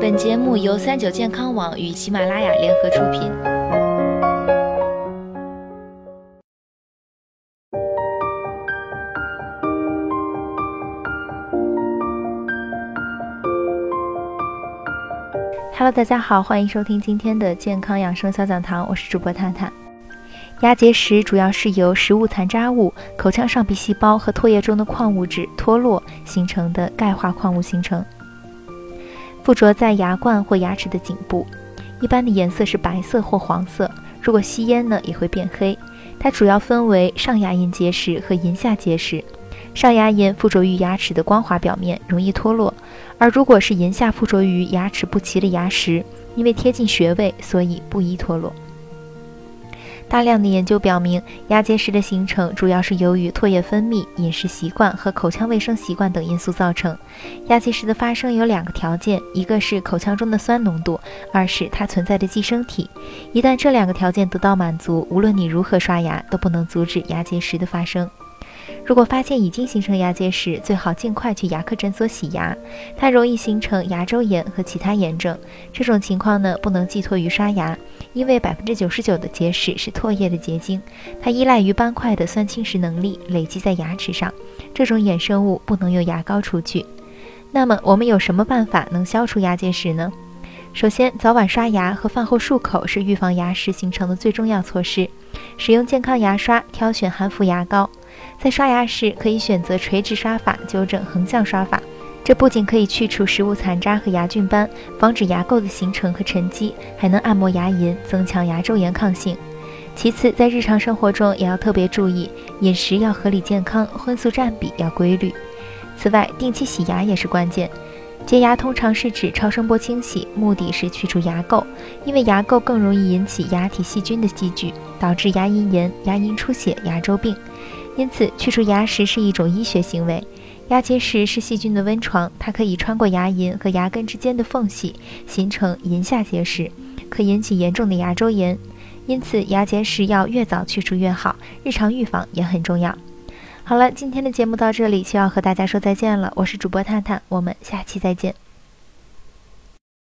本节目由三九健康网与喜马拉雅联合出品。Hello，大家好，欢迎收听今天的健康养生小讲堂，我是主播探探。牙结石主要是由食物残渣物、口腔上皮细胞和唾液中的矿物质脱落形成的钙化矿物形成，附着在牙冠或牙齿的颈部，一般的颜色是白色或黄色，如果吸烟呢也会变黑。它主要分为上牙龈结石和龈下结石。上牙龈附着于牙齿的光滑表面，容易脱落；而如果是龈下附着于牙齿不齐的牙石，因为贴近穴位，所以不易脱落。大量的研究表明，牙结石的形成主要是由于唾液分泌、饮食习惯和口腔卫生习惯等因素造成。牙结石的发生有两个条件：一个是口腔中的酸浓度，二是它存在的寄生体。一旦这两个条件得到满足，无论你如何刷牙，都不能阻止牙结石的发生。如果发现已经形成牙结石，最好尽快去牙科诊所洗牙。它容易形成牙周炎和其他炎症。这种情况呢，不能寄托于刷牙，因为百分之九十九的结石是唾液的结晶，它依赖于斑块的酸侵蚀能力累积在牙齿上。这种衍生物不能用牙膏除去。那么我们有什么办法能消除牙结石呢？首先，早晚刷牙和饭后漱口是预防牙石形成的最重要措施。使用健康牙刷，挑选含氟牙膏。在刷牙时，可以选择垂直刷法，纠正横向刷法。这不仅可以去除食物残渣和牙菌斑，防止牙垢的形成和沉积，还能按摩牙龈，增强牙周炎抗性。其次，在日常生活中也要特别注意饮食要合理健康，荤素占比要规律。此外，定期洗牙也是关键。洁牙通常是指超声波清洗，目的是去除牙垢，因为牙垢更容易引起牙体细菌的积聚，导致牙龈炎、牙龈出血、牙周病。因此，去除牙石是一种医学行为。牙结石是细菌的温床，它可以穿过牙龈和牙根之间的缝隙，形成龈下结石，可引起严重的牙周炎。因此，牙结石要越早去除越好，日常预防也很重要。好了，今天的节目到这里就要和大家说再见了。我是主播探探，我们下期再见。